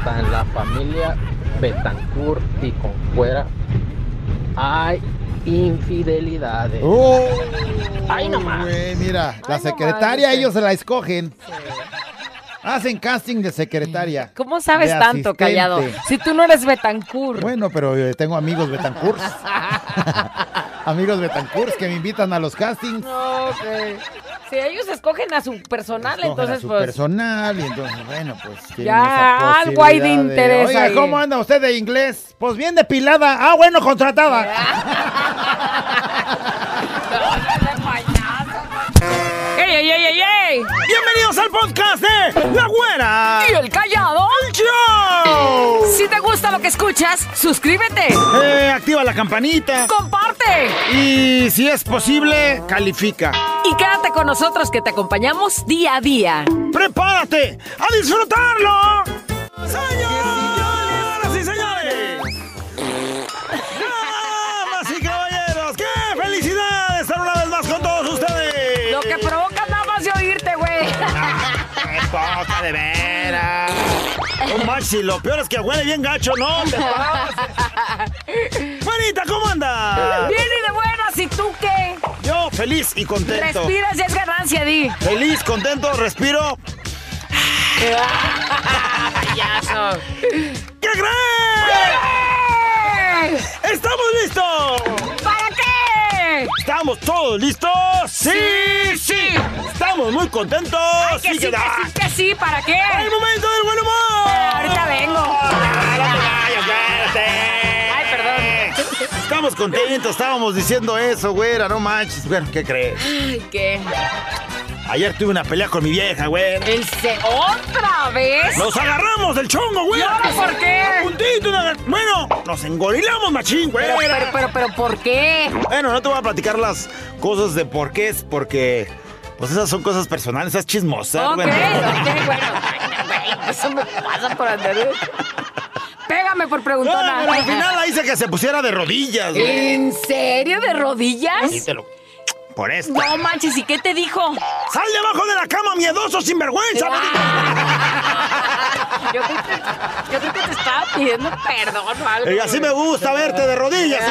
hasta en la familia Betancourt y con fuera hay infidelidades. Oh, Ay, no más. güey, mira, la Ay, secretaria ellos se la escogen. Hacen casting de secretaria. ¿Cómo sabes tanto, asistente. callado? Si tú no eres Betancourt. Bueno, pero eh, tengo amigos Betancourts. amigos Betancourts que me invitan a los castings. No, ok. Si ellos escogen a su personal, Escogen a entonces su pues... personal y entonces, bueno, pues Ya, algo hay de interés Oiga, ahí". ¿cómo anda usted de inglés? Pues bien depilada. Ah, bueno, contratada. ¡Ey, ey, ey, ey, ey! Bienvenidos al podcast de La Güera. ¿Y el callado? Si te gusta lo que escuchas, suscríbete, Eh, activa la campanita. comparte Y si es posible, califica. y quédate con nosotros que te acompañamos día a día. ¡Prepárate a disfrutarlo! ¡Señoras y señores! ¡Damas y caballeros! ¡Qué felicidad de estar una vez más con todos ustedes! Lo que provoca nada más de oírte, güey. ¡Qué poca de veras! No manches, lo peor es que huele bien gacho, ¿no? Juanita, ¿cómo andas? Bien y de buenas, ¿y tú qué? Yo feliz y contento. Respiras y es ganancia, di. Feliz, contento, respiro. Payaso. ¿Qué creen? ¡Estamos listos! ¿Estamos todos listos? ¡Sí, sí! Estamos muy contentos. Ay, que sí, que da. sí, que sí, ¿para qué? ¡El momento del buen humor! Ahorita vengo. Ay, perdón. Estamos contentos, estábamos diciendo eso, güera, no manches. Bueno, ¿qué crees? Ay, ¿qué? Ayer tuve una pelea con mi vieja, güey. ¿El se otra vez? Nos agarramos del chongo, güey. ¿Y ahora por qué? Puntito, una- Bueno, nos engorilamos, machín, güey. Pero, pero, pero, pero, ¿por qué? Bueno, no te voy a platicar las cosas de por qué es, porque pues esas son cosas personales, esas chismosas. Ok, bueno. ok, bueno. Güey, Eso me pasa por andar. Pégame por No, preguntona. pero al final la hice que se pusiera de rodillas, güey. ¿En serio? ¿De rodillas? Te lo- Por esto. No manches, ¿y qué te dijo? ¡Sal debajo de la cama, miedoso, sinvergüenza! Yo creo que, yo creo que te estaba pidiendo perdón o algo. Y así me gusta verte de rodillas.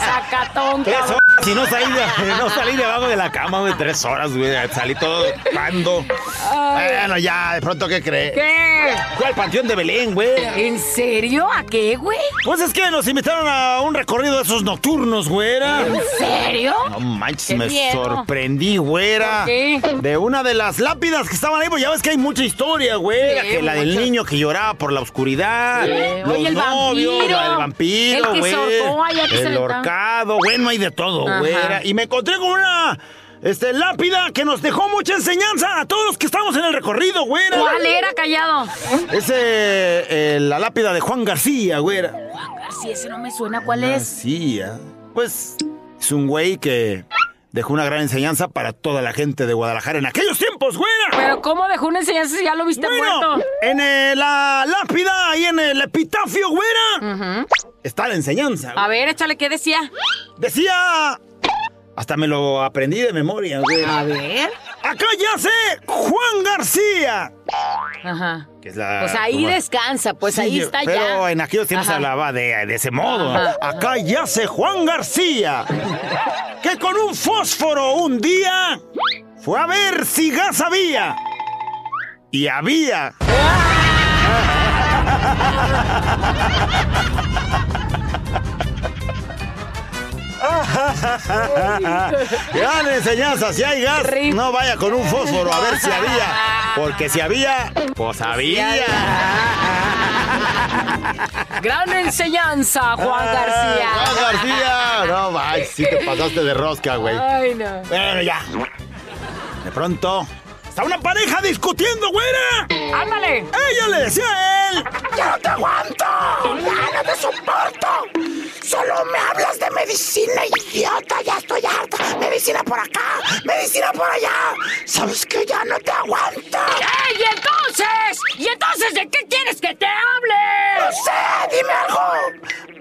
Sacatón, Tres cabrón. Y no salí, de- no salí debajo de la cama, güey. Tres horas, güey. Salí todo pando. Bueno, ya, de pronto, ¿qué crees? ¿Qué? Fue al Panteón de Belén, güey. ¿En serio? ¿A qué, güey? Pues es que nos invitaron a un recorrido de esos nocturnos, güera. ¿En serio? No manches, Qué me miedo. sorprendí, güera. ¿Por qué? De una de las lápidas que estaban ahí, pues ya ves que hay mucha historia, güera. Sí, que la del niño que lloraba por la oscuridad. Sí. Los Oye, el novios, vampiro. vampiro, El que güey. se allá, que se El horcado, bueno, hay de todo. Güera. Y me encontré con una este, lápida que nos dejó mucha enseñanza a todos los que estamos en el recorrido, güera. ¿Cuál era, callado? Es eh, eh, la lápida de Juan García, güera. Juan García, ese no me suena. ¿Cuál es? García. Pues es un güey que dejó una gran enseñanza para toda la gente de Guadalajara en aquellos tiempos, güera. Pero ¿cómo dejó una enseñanza si ya lo viste Bueno, muerto? en eh, la lápida y en el epitafio, güera, está la enseñanza. A ver, échale, ¿qué decía? Decía... Hasta me lo aprendí de memoria, güey. A ver. Acá yace Juan García. Ajá. Que es la, Pues ahí descansa, pues Sí, ahí está pero ya. en aquellos tiempos se hablaba de, de ese modo. Ajá. Acá yace Juan García, que con un fósforo un día fue a ver si gas había. Y había. Gran enseñanza, si hay gas, Rip. no vaya con un fósforo a ver si había. Porque si había, pues había. Gran enseñanza, Juan Ah, García. Juan García. No, manches, sí te pasaste de rosca, güey. Ay, no. Bueno, ya. De pronto, está una pareja discutiendo, güera. ¡Ándale! Ella le decía a él: ¡Ya no te aguanto! ¡Ya no te soporto! ¡Solo me hablas de medicina, idiota! ¡Ya estoy harta! ¡Medicina por acá! ¡Medicina por allá! ¿Sabes que ya no te aguanto? ¡Ey, y entonces! ¿Y entonces de qué quieres que te hable? No sé, dime algo.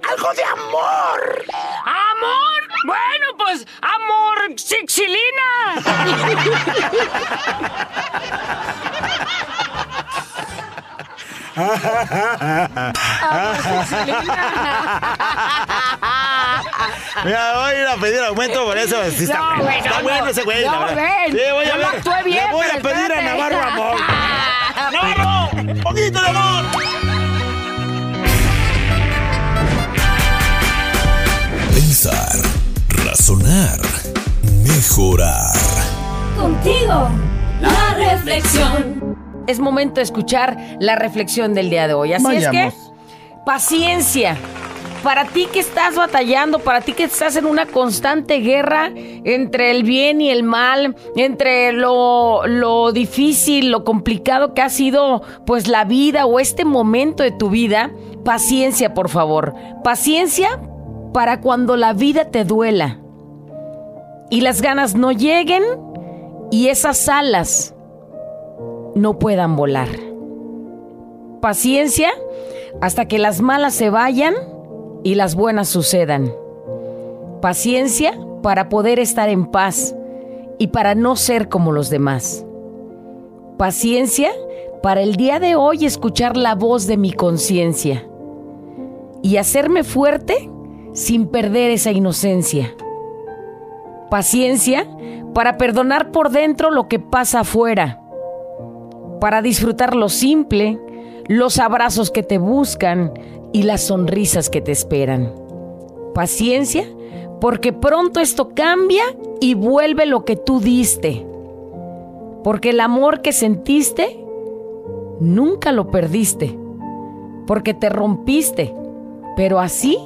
Algo de amor. ¿Amor? Bueno, pues, amor, xixilina. Mira, voy a ir a pedir aumento por eso. Sí está, No, bueno. güey, Está no, bueno no. ese güey, No, ven. Sí, voy a ver. bien, Le voy a pedir a. Navarro amor. ¡Navarro! ¡Un poquito de amor! Pensar, razonar, mejorar. Contigo, la reflexión. Es momento de escuchar la reflexión del día de hoy. Así es que, paciencia. Para ti que estás batallando, para ti que estás en una constante guerra entre el bien y el mal, entre lo, lo difícil, lo complicado que ha sido pues la vida o este momento de tu vida, paciencia por favor. Paciencia para cuando la vida te duela y las ganas no lleguen y esas alas no puedan volar. Paciencia hasta que las malas se vayan y las buenas sucedan. Paciencia para poder estar en paz y para no ser como los demás. Paciencia para el día de hoy escuchar la voz de mi conciencia y hacerme fuerte sin perder esa inocencia. Paciencia para perdonar por dentro lo que pasa afuera para disfrutar lo simple, los abrazos que te buscan y las sonrisas que te esperan. Paciencia, porque pronto esto cambia y vuelve lo que tú diste. Porque el amor que sentiste, nunca lo perdiste. Porque te rompiste, pero así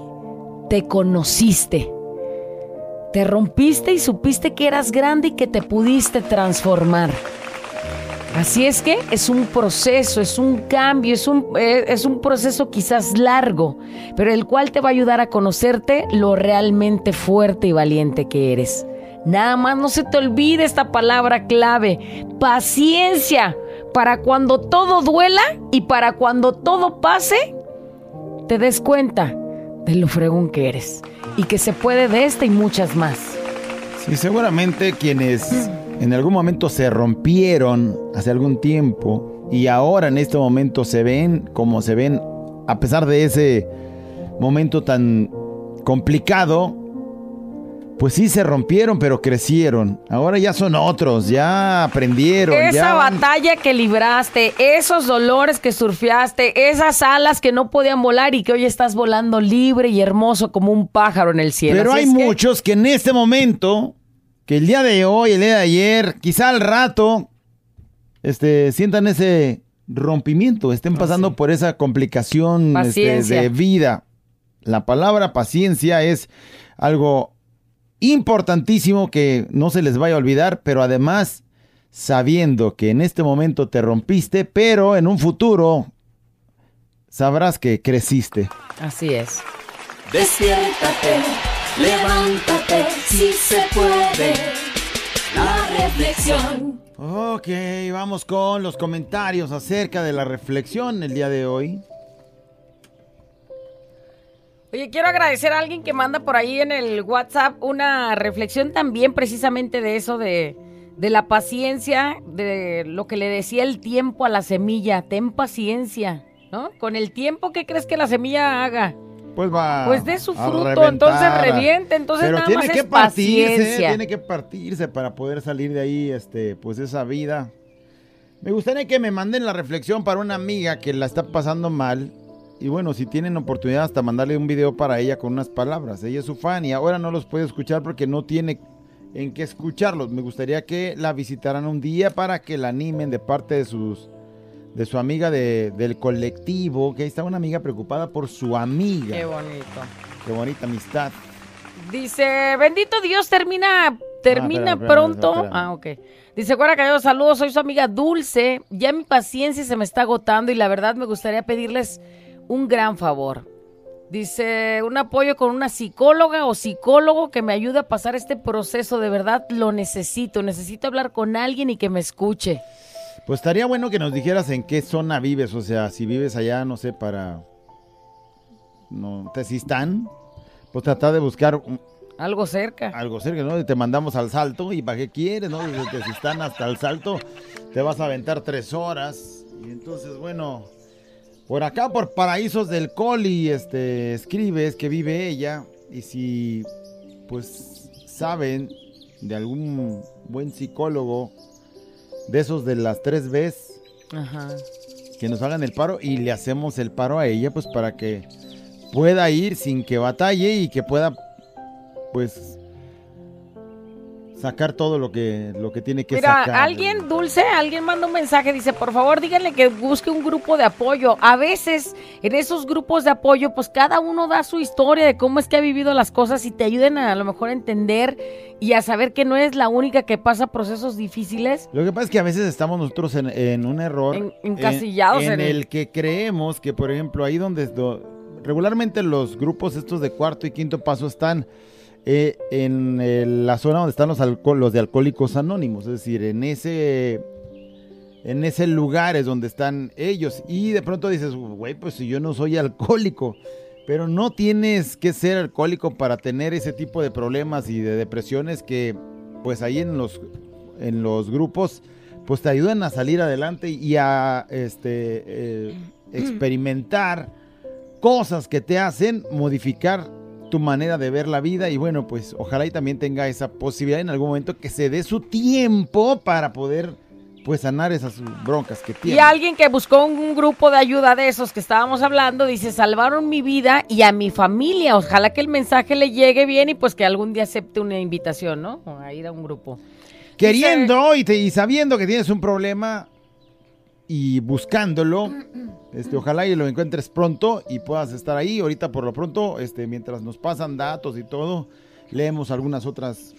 te conociste. Te rompiste y supiste que eras grande y que te pudiste transformar. Así es que es un proceso, es un cambio, es un, eh, es un proceso quizás largo, pero el cual te va a ayudar a conocerte lo realmente fuerte y valiente que eres. Nada más no se te olvide esta palabra clave, paciencia, para cuando todo duela y para cuando todo pase, te des cuenta de lo fregón que eres y que se puede de esta y muchas más. Sí, seguramente quienes en algún momento se rompieron hace algún tiempo y ahora en este momento se ven como se ven, a pesar de ese momento tan complicado, pues sí se rompieron, pero crecieron. Ahora ya son otros, ya aprendieron. Esa ya batalla que libraste, esos dolores que surfeaste, esas alas que no podían volar y que hoy estás volando libre y hermoso como un pájaro en el cielo. Pero Así hay que- muchos que en este momento, que el día de hoy, el día de ayer, quizá al rato, este, sientan ese rompimiento, estén pasando por esa complicación este, de vida. La palabra paciencia es algo importantísimo que no se les vaya a olvidar, pero además sabiendo que en este momento te rompiste, pero en un futuro sabrás que creciste. Así es. Despiértate, levántate, si se puede. La reflexión. Ok, vamos con los comentarios acerca de la reflexión el día de hoy. Oye, quiero agradecer a alguien que manda por ahí en el WhatsApp una reflexión también precisamente de eso, de, de la paciencia, de lo que le decía el tiempo a la semilla. Ten paciencia, ¿no? Con el tiempo, ¿qué crees que la semilla haga? Pues va. Pues dé su fruto, reventar. entonces reviente, entonces Pero nada tiene más que es partirse, paciencia. tiene que partirse para poder salir de ahí, este, pues esa vida. Me gustaría que me manden la reflexión para una amiga que la está pasando mal. Y bueno, si tienen oportunidad hasta mandarle un video para ella con unas palabras. Ella es su fan y ahora no los puede escuchar porque no tiene en qué escucharlos. Me gustaría que la visitaran un día para que la animen de parte de sus de su amiga de- del colectivo, que ahí está una amiga preocupada por su amiga. Qué bonito. Qué bonita amistad. Dice, bendito Dios, termina, termina Ah, espera, espera, pronto. espera. Ah, ok. Dice, Guara Callado, saludos, soy su amiga Dulce. Ya mi paciencia se me está agotando y la verdad me gustaría pedirles un gran favor. Dice, un apoyo con una psicóloga o psicólogo que me ayude a pasar este proceso. De verdad lo necesito. Necesito hablar con alguien y que me escuche. Pues estaría bueno que nos dijeras en qué zona vives, o sea, si vives allá, no sé, para no, Tezistán, pues tratar de buscar un- Algo cerca. algo cerca, ¿no? Y te mandamos al salto y para qué quieres, ¿no? Desde Tezistán hasta el salto te vas a aventar tres horas y entonces, bueno, Por acá, por Paraísos del Coli, este, escribes que vive ella. Y si, pues, saben de algún buen psicólogo de esos de las tres Bs, Ajá. que nos hagan el paro y le hacemos el paro a ella, pues para que pueda ir sin que batalle y que pueda, pues, sacar todo lo que, lo que tiene que Mira, sacar. alguien dulce, alguien manda un mensaje, dice, por favor díganle que busque un grupo de apoyo. A veces en esos grupos de apoyo, pues cada uno da su historia de cómo es que ha vivido las cosas y te ayuden a, a lo mejor a entender y a saber que no es la única que pasa procesos difíciles. Lo que pasa es que a veces estamos nosotros en, en un error. En- encasillados en, en el- el que creemos que, por ejemplo, ahí donde do- regularmente los grupos estos de cuarto y quinto paso están eh, en el- la zona donde están los, los de alcohólicos anónimos, es decir, en ese en ese lugar es donde están ellos. Y de pronto dices, güey, pues si yo no soy alcohólico, pero no tienes que ser alcohólico para tener ese tipo de problemas y de depresiones que pues ahí en los en los grupos pues te ayudan a salir adelante y a este eh, experimentar cosas que te hacen modificar tu manera de ver la vida y bueno pues ojalá y también tenga esa posibilidad en algún momento que se dé su tiempo para poder pues sanar esas broncas que tiene. Y alguien que buscó un, un grupo de ayuda de esos que estábamos hablando, dice, salvaron mi vida y a mi familia. Ojalá que el mensaje le llegue bien y pues que algún día acepte una invitación, ¿no? A ir a un grupo. queriendo y, te- y sabiendo que tienes un problema y buscándolo, este, ojalá y lo encuentres pronto y puedas estar ahí. Ahorita por lo pronto, este, mientras nos pasan datos y todo, leemos algunas otras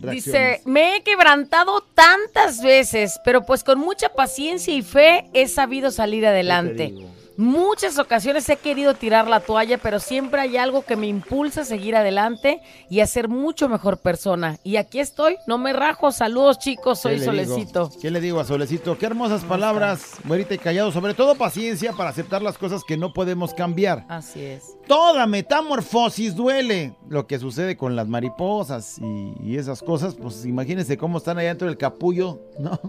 reacciones. Dice, me he quebrantado tantas veces, pero pues con mucha paciencia y fe he sabido salir adelante. Muchas ocasiones he querido tirar la toalla, pero siempre hay algo que me impulsa a seguir adelante y a ser mucho mejor persona. Y aquí estoy, no me rajo. Saludos chicos, soy. Solecito. ¿Qué le digo a Solecito? Qué hermosas palabras, güerita y callado. Sobre todo paciencia para aceptar las cosas que no podemos cambiar. Así es. Toda metamorfosis duele. Lo que sucede con las mariposas y, y esas cosas, pues imagínense cómo están allá dentro del capullo, ¿no?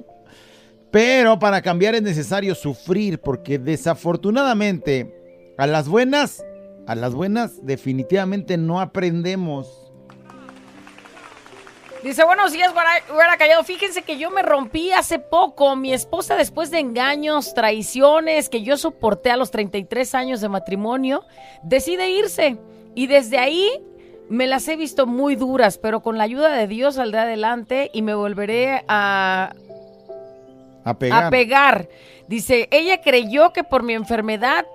Pero para cambiar es necesario sufrir, porque desafortunadamente a las buenas, a las buenas definitivamente no aprendemos. Dice, buenos días, Guara- Callado. Fíjense que yo me rompí hace poco. Mi esposa, después de engaños, traiciones que yo soporté a los 33 años de matrimonio, decide irse. Y desde ahí me las he visto muy duras, pero con la ayuda de Dios saldré adelante y me volveré a, A pegar. a pegar. Dice, ella creyó que por mi enfermedad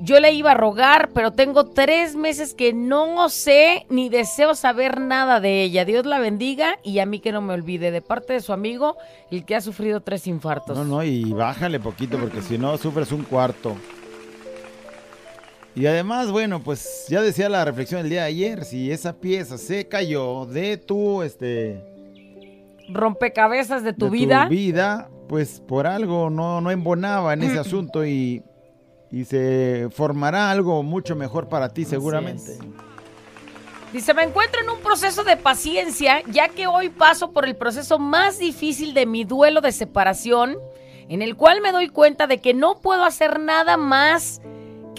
yo le iba a rogar, pero tengo tres meses que no sé ni deseo saber nada de ella. Dios la bendiga y a mí que no me olvide. De parte de su amigo, el que ha sufrido tres infartos. No, no, y bájale poquito porque si no sufres un cuarto. Y además, bueno, pues ya decía la reflexión del día de ayer, si esa pieza se cayó de tu, este, Rompecabezas de tu de vida. vida, pues por algo no, no embonaba en ese asunto y, y se formará algo mucho mejor para ti seguramente. Dice, me encuentro en un proceso de paciencia, ya que hoy paso por el proceso más difícil de mi duelo de separación, en el cual me doy cuenta de que no puedo hacer nada más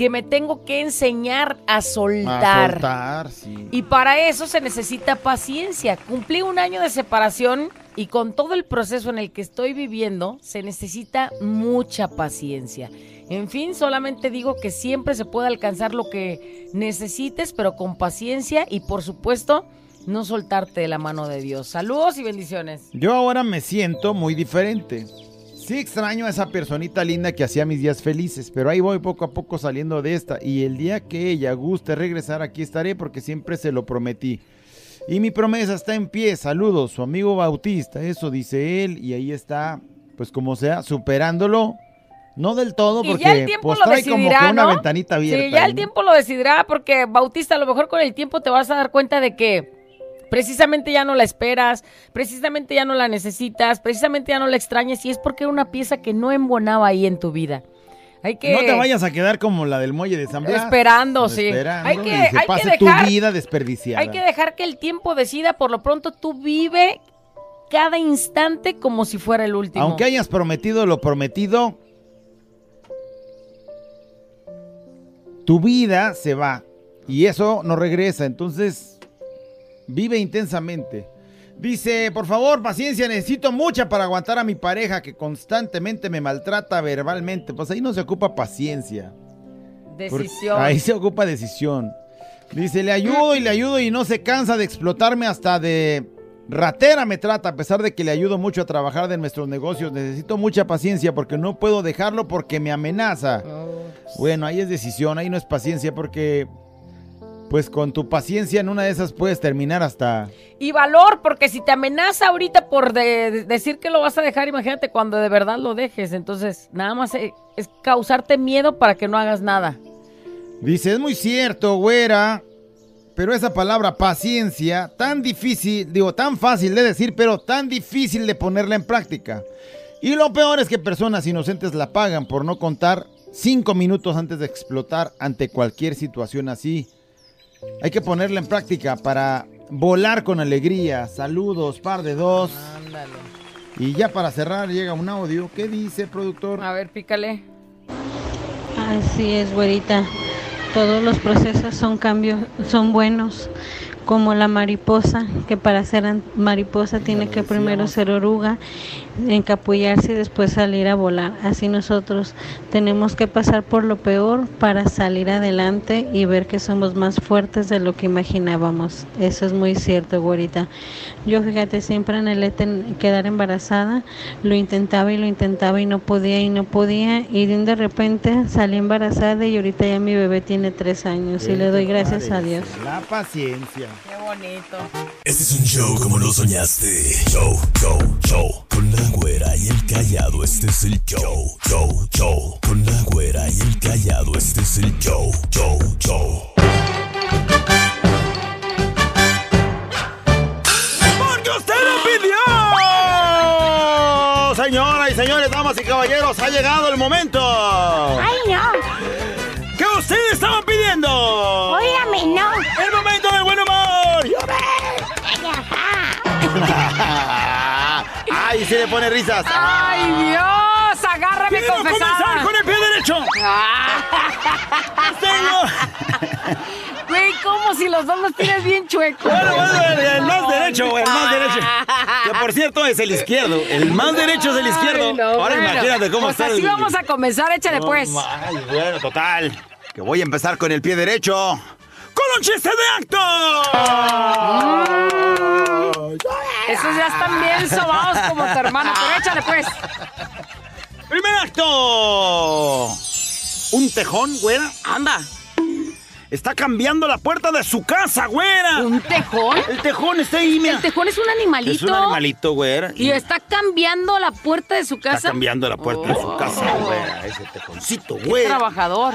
que me tengo que enseñar a A soltar. soltar, sí. Y para eso se necesita paciencia. Cumplí un año de separación y con todo el proceso en el que estoy viviendo, se necesita mucha paciencia. En fin, solamente digo que siempre se puede alcanzar lo que necesites, pero con paciencia y por supuesto, no soltarte de la mano de Dios. Saludos y bendiciones. Yo ahora me siento muy diferente. Sí extraño a esa personita linda que hacía mis días felices, pero ahí voy poco a poco saliendo de esta. Y el día que ella guste regresar, aquí estaré porque siempre se lo prometí. Y mi promesa está en pie. Saludos, su amigo Bautista. Eso dice él. Y ahí está, pues como sea, superándolo. No del todo, Y porque ya el tiempo pues, lo trae como decidirá, que una ¿no? ventanita abierta. Sí, ya el ¿no? tiempo lo decidirá porque Bautista, a lo mejor con el tiempo te vas a dar cuenta de que precisamente ya no la esperas, precisamente ya no la necesitas, precisamente ya no la extrañas y es porque era una pieza que no embonaba ahí en tu vida. Hay que No te vayas a quedar como la del muelle de San Blas. Esperando, sí. Esperando Hay que- y se hay que pase dejar- tu vida desperdiciada. hay que dejar que el tiempo decida, por lo pronto tú vive cada instante como si fuera el último. Aunque hayas prometido lo prometido, tu vida se va y eso no regresa. Entonces, vive intensamente. Dice, por favor, paciencia, necesito mucha para aguantar a mi pareja que constantemente me maltrata verbalmente. Pues ahí no se ocupa paciencia. Decisión. Ahí se ocupa decisión. Dice, le ayudo y le ayudo y no se cansa de explotarme hasta de ratera me trata, a pesar de que le ayudo mucho a trabajar de nuestros negocios. Necesito mucha paciencia porque no puedo dejarlo porque me amenaza. Bueno, ahí es decisión, ahí no es paciencia porque pues con tu paciencia en una de esas puedes terminar hasta... Y valor, porque si te amenaza ahorita por de- de- decir que lo vas a dejar, imagínate cuando de verdad lo dejes. Entonces, nada más eh, es causarte miedo para que no hagas nada. Dice, es muy cierto, güera, pero esa palabra paciencia, tan difícil, digo, tan fácil de decir, pero tan difícil de ponerla en práctica. Y lo peor es que personas inocentes la pagan por no contar cinco minutos antes de explotar ante cualquier situación así. Hay que ponerla en práctica para volar con alegría. Saludos, par de dos. Ándale. Y ya para cerrar llega un audio. ¿Qué dice, productor? A ver, pícale. Así es, güerita. Todos los procesos son cambios, son buenos, como la mariposa, que para ser mariposa tiene que primero ser oruga, encapullarse y después salir a volar. Así nosotros tenemos que pasar por lo peor para salir adelante y ver que somos más fuertes de lo que imaginábamos. Eso es muy cierto, güerita. Yo fíjate, siempre anhelé quedar embarazada, lo intentaba y lo intentaba y no podía y no podía y de repente salí embarazada y ahorita ya mi bebé tiene tres años y le doy gracias a Dios. La paciencia. Qué bonito. Este es un show como lo soñaste. Show, show, show. Con la güera y el callado, este es el show. Show, show. Con la güera y el callado, este es el show. Show, show. Porque usted lo pidió. Señoras y señores, damas y caballeros, ha llegado el momento. ¡Ay, no! ¿Qué ustedes estaban pidiendo? ¡Óigame, no! ¡El momento del buen humor! ¡Ay, se le pone risas! ¡Ay, Dios! ¡Agárrame ¡Quiero comenzar con el pie derecho! Tengo... Güey, como si los dos los tienes bien chuecos. Bueno, bueno, el, el más derecho, el más derecho. Que por cierto es el izquierdo. El más derecho es el izquierdo. No, Ahora bueno. imagínate cómo Pues está así el... vamos a comenzar, échale No, pues. Ay, bueno, total. Que voy a empezar con el pie derecho. ¡Con un chiste de acto! Esos ya están bien sobados como tu hermano, pero échale pues. ¡Primer acto! Un tejón, güera, Anda. Está cambiando la puerta de su casa, güera. ¿Un tejón? El tejón está ahí, mira. El tejón es un animalito. Es un animalito, güera. Y está cambiando la puerta de su casa. Está cambiando la puerta de su Oh. casa, güera. Ese tejoncito, Qué güera. trabajador.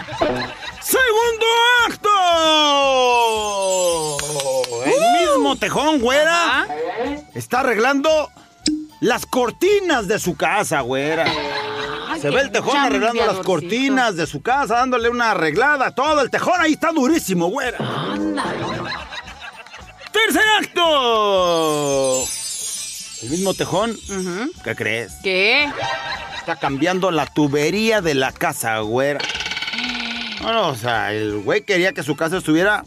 ¡Segundo acto! El mismo tejón, güera. Ajá. Está arreglando las cortinas de su casa, güera. Se ve el tejón arreglando las cortinas de su casa, dándole una arreglada, todo. El tejón ahí está durísimo, güera. ¡Tercer acto! El mismo tejón. ¿qué crees? ¿Qué? Está cambiando la tubería de la casa, güera. No, no, o sea, el güey quería que su casa estuviera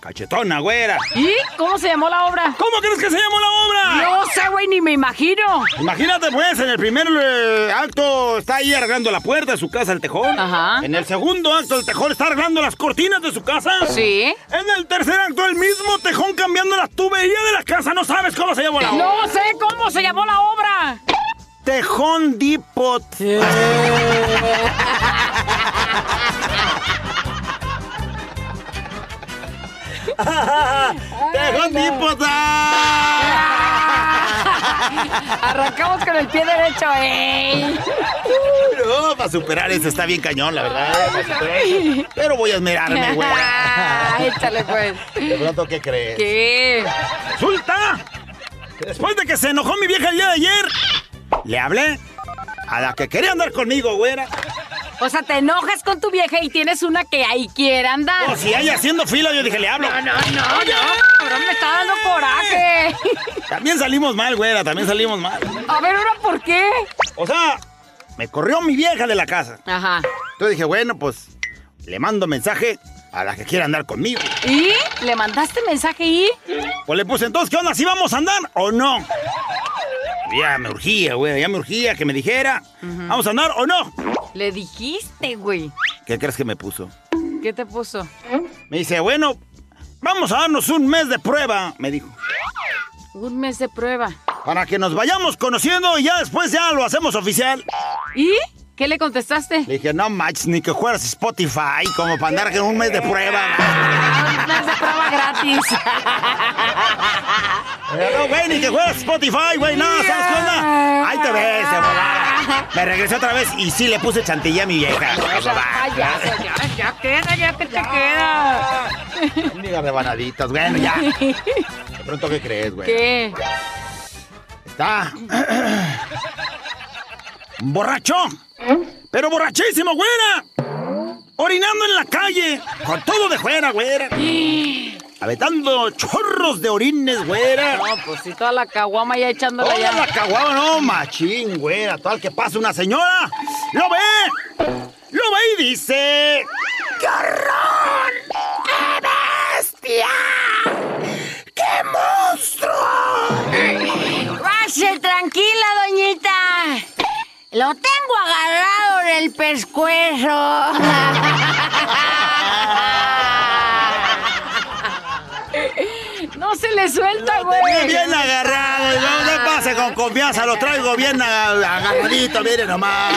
cachetona, güera. ¿Y cómo se llamó la obra? ¿Cómo crees que se llamó la obra? No sé, güey, ni me imagino. Imagínate, pues, en el primer eh, acto está ahí arreglando la puerta de su casa, el tejón. Ajá. En el segundo acto, el tejón está arreglando las cortinas de su casa. Sí. En el tercer acto, el mismo tejón cambiando la tubería de la casa. No sabes cómo se llamó la obra. No sé cómo se llamó la obra. Tejón Depot. Tejón Depot. Arrancamos con el pie derecho, ey. No, para superar eso está bien cañón, la verdad. eso. Pero voy a esmerarme, güey. Échale, pues. De pronto, ¿qué crees? ¿Qué? Resulta después de que se enojó mi vieja el día de ayer, le hablé a la que quería andar conmigo, güera. O sea, te enojas con tu vieja y tienes una que ahí quiere andar. O si ella haciendo fila, yo dije, le hablo. No, no, no, no. Cabrón, me está dando coraje. También salimos mal, güera, también salimos mal. A ver, ¿ahora por qué? O sea, me corrió mi vieja de la casa. Ajá. Entonces dije, bueno, pues le mando mensaje a la que quiera andar conmigo. ¿Y? ¿Le mandaste mensaje y? Pues le puse entonces, ¿qué onda? ¿Si vamos a andar o no? Ya me urgía, güey, ya me urgía que me dijera, ¿vamos a andar o no? Le dijiste, güey. ¿Qué crees que me puso? ¿Qué te puso? Me dice, bueno, vamos a darnos un mes de prueba, me dijo. Un mes de prueba. Para que nos vayamos conociendo y ya después ya lo hacemos oficial. ¿Y? ¿Qué le contestaste? Le dije, no manches, ni que fueras Spotify, como para andar con un mes de prueba. Un mes de prueba gratis. No, güey, ni que fueras Spotify, güey, no, ¿sabes qué onda? Ahí te ves, de volada. Me regresé otra vez y sí le puse chantilly a mi vieja. Ay, ya, ya, ya queda, ya que te queda. Diga rebanaditas, bueno, ya. De pronto, ¿qué crees, güey? ¿Qué? Está. Borracho. Pero borrachísimo, güera. Orinando en la calle. Con todo de fuera, güera. Aventando chorros de orines, güera. No, pues sí, toda la caguama ya echándola Toda ya. la caguaba, no, machín, güera. Tal que pasa una señora. ¡Lo ve! ¡Lo ve y dice! ¡Qué horror! ¡Qué bestia! ¡Qué monstruo! Pase tranquila, doñita. Lo tengo agarrado en el pescuezo. No se le suelta, güey. Bien, bien agarrado, no, no pase con confianza, lo traigo bien aga- agarradito, mire nomás.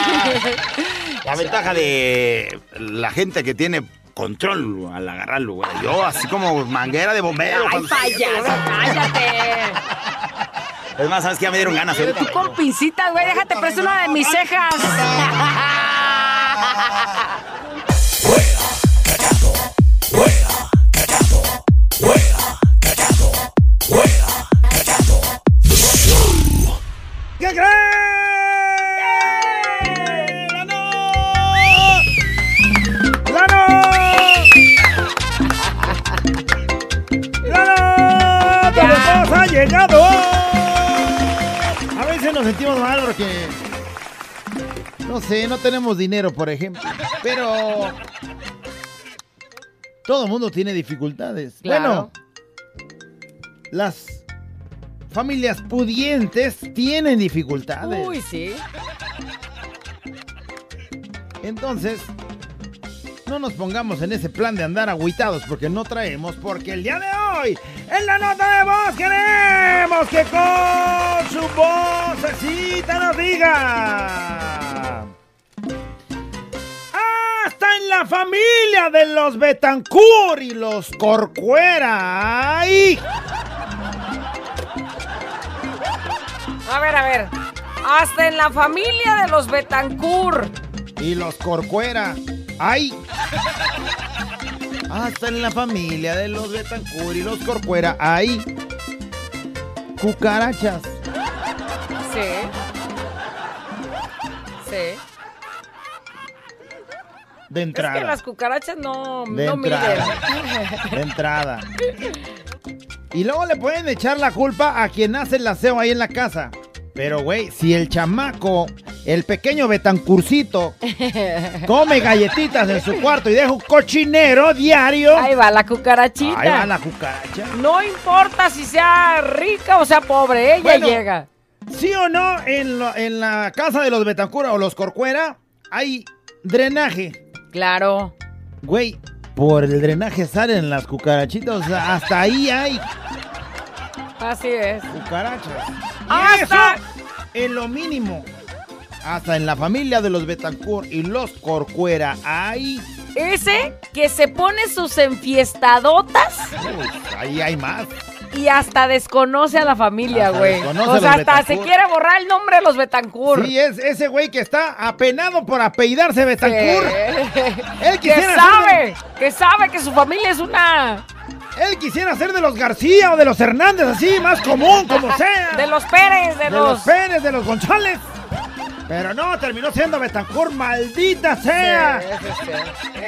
La ventaja de la gente que tiene control al agarrarlo, güey. Yo así como manguera de bombero. Ay, payaso, cállate. Es más, ¿sabes qué? Ya me dieron ganas. ahorita. Tú con pincitas, güey, déjate preso una de mis cejas. Sé, no tenemos dinero, por ejemplo. Pero... Todo mundo tiene dificultades. Claro. Bueno, las familias pudientes tienen dificultades. Uy, sí. Entonces, no nos pongamos en ese plan de andar agüitados porque no traemos, porque el día de hoy, en la nota de voz, queremos que con su vocecita nos diga. En la familia de los Betancourt y los Corcuera. ¡Ay! A ver, a ver. Hasta en la familia de los Betancourt. y los Corcuera. ¡Ay! Hasta en la familia de los Betancourt y los Corcuera hay cucarachas. Sí. Sí. De Es entrada. que las cucarachas no, De no entrada. miden. De entrada. Y luego le pueden echar la culpa a quien hace el aseo ahí en la casa. Pero, güey, si el chamaco, el pequeño Betancurcito, come galletitas en su cuarto y deja un cochinero diario, Ahí va la cucarachita. ahí va la cucaracha. No importa si sea rica o sea pobre, ella Bueno. llega. ¿Sí o no? En, lo- en la casa de los Betancura o los Corcuera hay drenaje. Claro. Güey, por el drenaje salen las cucarachitas. o sea, hasta ahí hay Así es. cucarachas. Y Hasta- eso es lo mínimo. Hasta en la familia de los Betancourt y los Corcuera hay. Ese que se pone sus enfiestadotas Uy, ahí hay más. Y hasta desconoce a la familia, güey. desconoce O sea, hasta se quiere borrar el nombre de los Betancourt. Sí, es ese güey que está apenado por apellidarse Betancourt. Él que quisiera ser sabe, que sabe que su familia es una Él quisiera ser de los García o de los Hernández, así, más común, como sea. de los Pérez, de, de los, los Pérez, de los González. Pero no, terminó siendo Betancourt, maldita sea.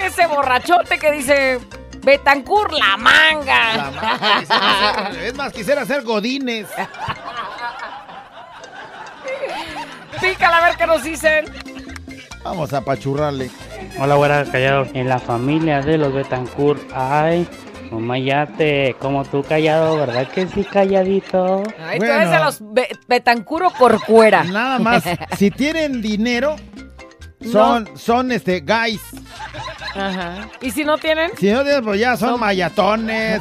ese borrachote que dice Betancourt la manga. La quisiera ser- es más, quisiera ser Godínez. Pícala a ver qué nos dicen. Vamos a apachurrarle. Hola, güera callado. En la familia de los Betancourt hay un mayate como tú callado, ¿verdad que sí, calladito? Ay, tú eres de los Be- Betancuro Corcuera. Nada más, si tienen dinero, son, son este, guys. Ajá. ¿Y si no tienen? Si no tienen, pues ya son mayatones,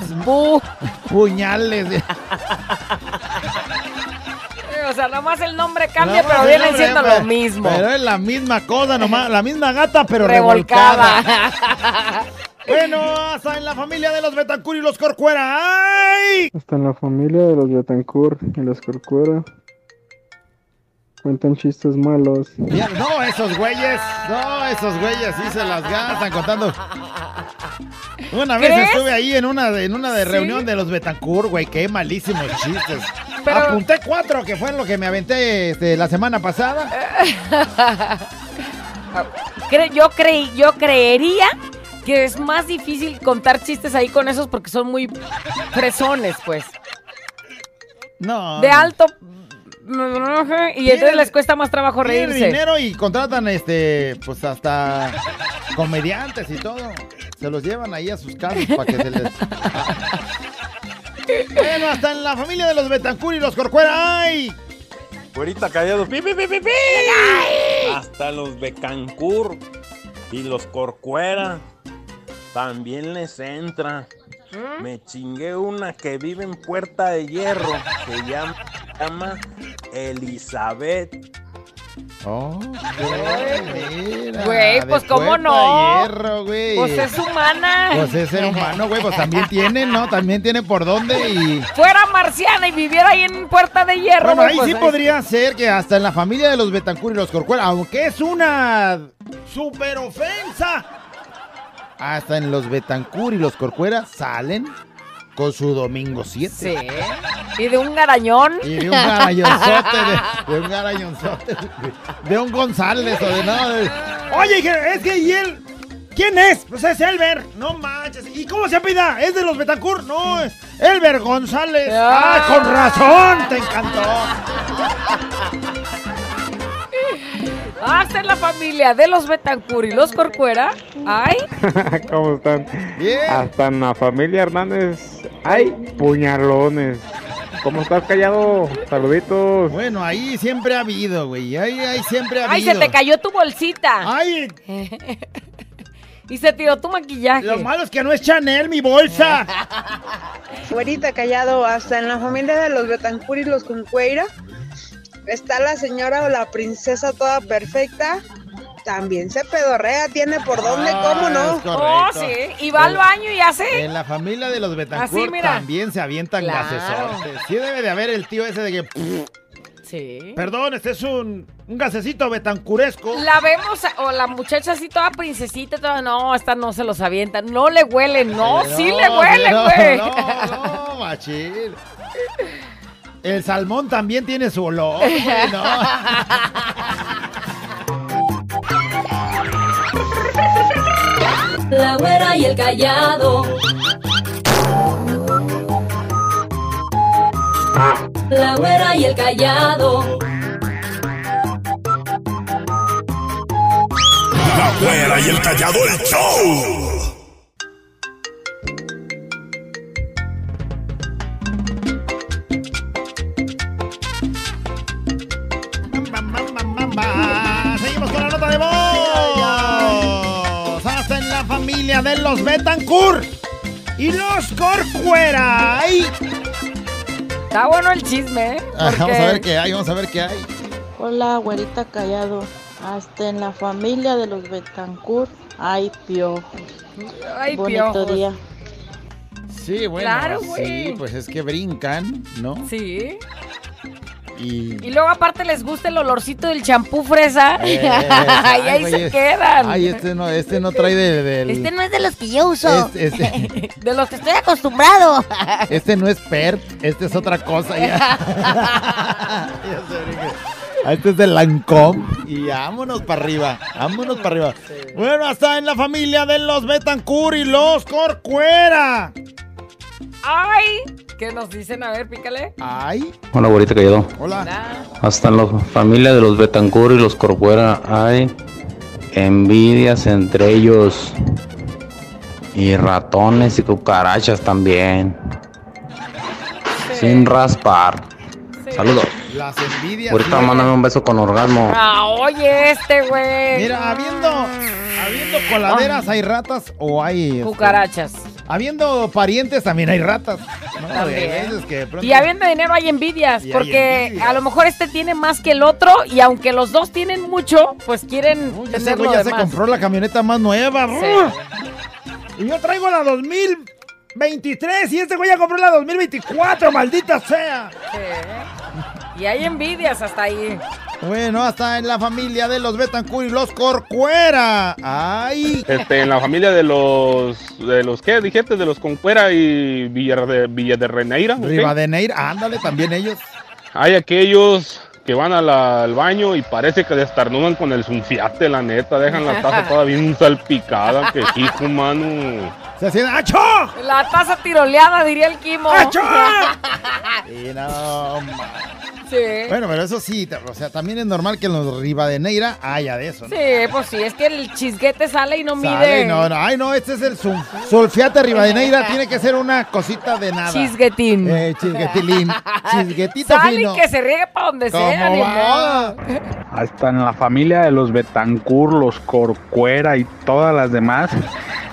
puñales. O sea, nomás el nombre cambia, pero hombre, siendo lo mismo. Pero es la misma cosa, nomás, la misma gata, pero Revolcada. revolcada. bueno, hasta en la familia de los Betancur y los Corcuera. ¡Ay! Hasta en la familia de los Betancourt y los Corcuera cuentan chistes malos. Ya, No, esos güeyes, no, esos güeyes sí se las gastan contando. Una vez ¿Crees? estuve ahí en una de, en una de ¿Sí? reunión de los Betancur, güey, qué malísimos chistes. Pero- Apunté cuatro, que fue lo que me aventé este, la semana pasada. Cre- yo, creí, yo creería que es más difícil contar chistes ahí con esos porque son muy fresones, pues. No. De alto. Y entonces les cuesta más trabajo Tienen reírse. dinero y contratan este, pues hasta comediantes y todo. Se los llevan ahí a sus casas para que se les. bueno, hasta en la familia de los Betancur y los Corcuera. ¡Ay! Güerita callado. ¡Pi, pi, pi, pi, pi! Hasta los Becancur y los Corcuera también les entra. Me chingué una que vive en Puerta de Hierro. Se llama, llama Elizabeth. Oh, Güey, de pues cómo Puerta no. Hierro, güey. Pues es humana. Pues es ser humano, güey, pues también tiene, ¿no? También tiene por dónde y... Fuera marciana y viviera ahí en Puerta de Hierro. Bueno, güey, ahí pues, sí podría ser que hasta en la familia de los Betancur y los Corcuera, aunque es una super ofensa, hasta en los Betancur y los Corcuera salen con su domingo 7. Sí. Y de un garañón. Y de un garañonzote, de, de un garañonzote, de, de un González o de no. de- Oye, que- es que y él, ¿quién es? Pues es Elber, no manches. ¿Y cómo se apida? ¿Es de los Betancur? No, es Elber González. Ah, con razón, te encantó. Hasta en la familia de los Betancur y los Corcuera. Ay. ¿Cómo están? Bien. Hasta en la familia Hernández hay puñalones. ¿Cómo estás callado? Saluditos. Bueno, ahí siempre ha habido, güey. Ahí, ahí siempre ha Ay, habido. se te cayó tu bolsita. Ay, Y se tiró tu maquillaje. lo malo es que no es Chanel, mi bolsa. Fuerita callado, hasta en la familia de los Betancur y los Concueira está la señora o la princesa toda perfecta. También se pedorrea, tiene por dónde, cómo no. Oh, sí. Y va al baño y hace. En la familia de los Betancourt también se avientan Claro. gasesotes. Sí debe de haber el tío ese de que... Sí. Perdón, este es un, un gasecito betancuresco. La vemos, o la muchacha así toda princesita, toda, no, esta no se los avienta, no le huele, no, sí no, le huele, no, güey. No, no, machín. El salmón también tiene su olor, güey, ¿no? La güera y el callado. La güera y el callado. La güera y el callado el show. Betancourt y los Corcuera. Ay. Está bueno el chisme, ¿eh? Ah, Vamos a ver qué hay, vamos a ver qué hay. Hola, güerita callado. Hasta en la familia de los Betancourt hay piojos. Ay, Bonito piojos. día. Sí, bueno, Claro, sí, güey. pues es que brincan, ¿no? Sí. Y... Y luego aparte les gusta el olorcito del champú fresa. Eh, y ahí se es- quedan. Ay, este no, este no trae de, del- Este no es de los que yo uso. Este, este- De los que estoy acostumbrado. este no es PERT, este es otra cosa ya. Ah, Este es de Lancome. Y vámonos para arriba, vámonos para arriba. Bueno, hasta en la familia de los Betancourt y los Corcuera. Ay, ¿qué nos dicen? A ver, pícale. Ay, Hola, güerita callado. hola. Hasta en la familia de los Betancourt y los Corcuera hay envidias entre ellos y ratones y cucarachas también. Sin raspar. Saludos. Las envidias. Ahorita mándame un beso con orgasmo. Ah, oye, este güey. Mira, habiendo, habiendo coladeras hay ratas o hay... este, Cucarachas. habiendo parientes también hay ratas. ¿no? También. Hay veces que de pronto- Y habiendo dinero hay envidias, Y hay porque envidias. a lo mejor este tiene más que el otro y aunque los dos tienen mucho, pues quieren Ese tener güey lo ya se compró la camioneta más nueva. Y yo traigo la 2023 y este güey ya compró la 2024, maldita sea. Sí. Y hay envidias hasta ahí. Bueno, hasta en la familia de los Betancourt y los Corcuera. Ay. Este, en la familia de los, de los, ¿qué dijiste? De los Concuera y Villa de, Villa de Reneira. ¿ok? Rivadeneira, ándale, también ellos. Hay aquellos que van a la- al baño y parece que destarnudan con el sunfiate, la neta. Dejan la taza toda bien salpicada. Que hijo, mano. Se hacían ¡Acho! La taza tiroleada, diría el Kimo. Y no, ma- Sí. Bueno, pero eso sí, o sea, también es normal que en los Rivadeneira haya de eso, ¿no? Sí, pues sí, es que el chisguete sale y no mide. Sale, no, no, ay, no, este es el sul- sulfiate Rivadeneira, tiene que ser una cosita de nada. Chisguetín. Eh, chisguetilín. Chisguetito Sale fino. y que se riegue para donde ¿Cómo sea, va? Hasta en la familia de los Betancur, los Corcuera y todas las demás,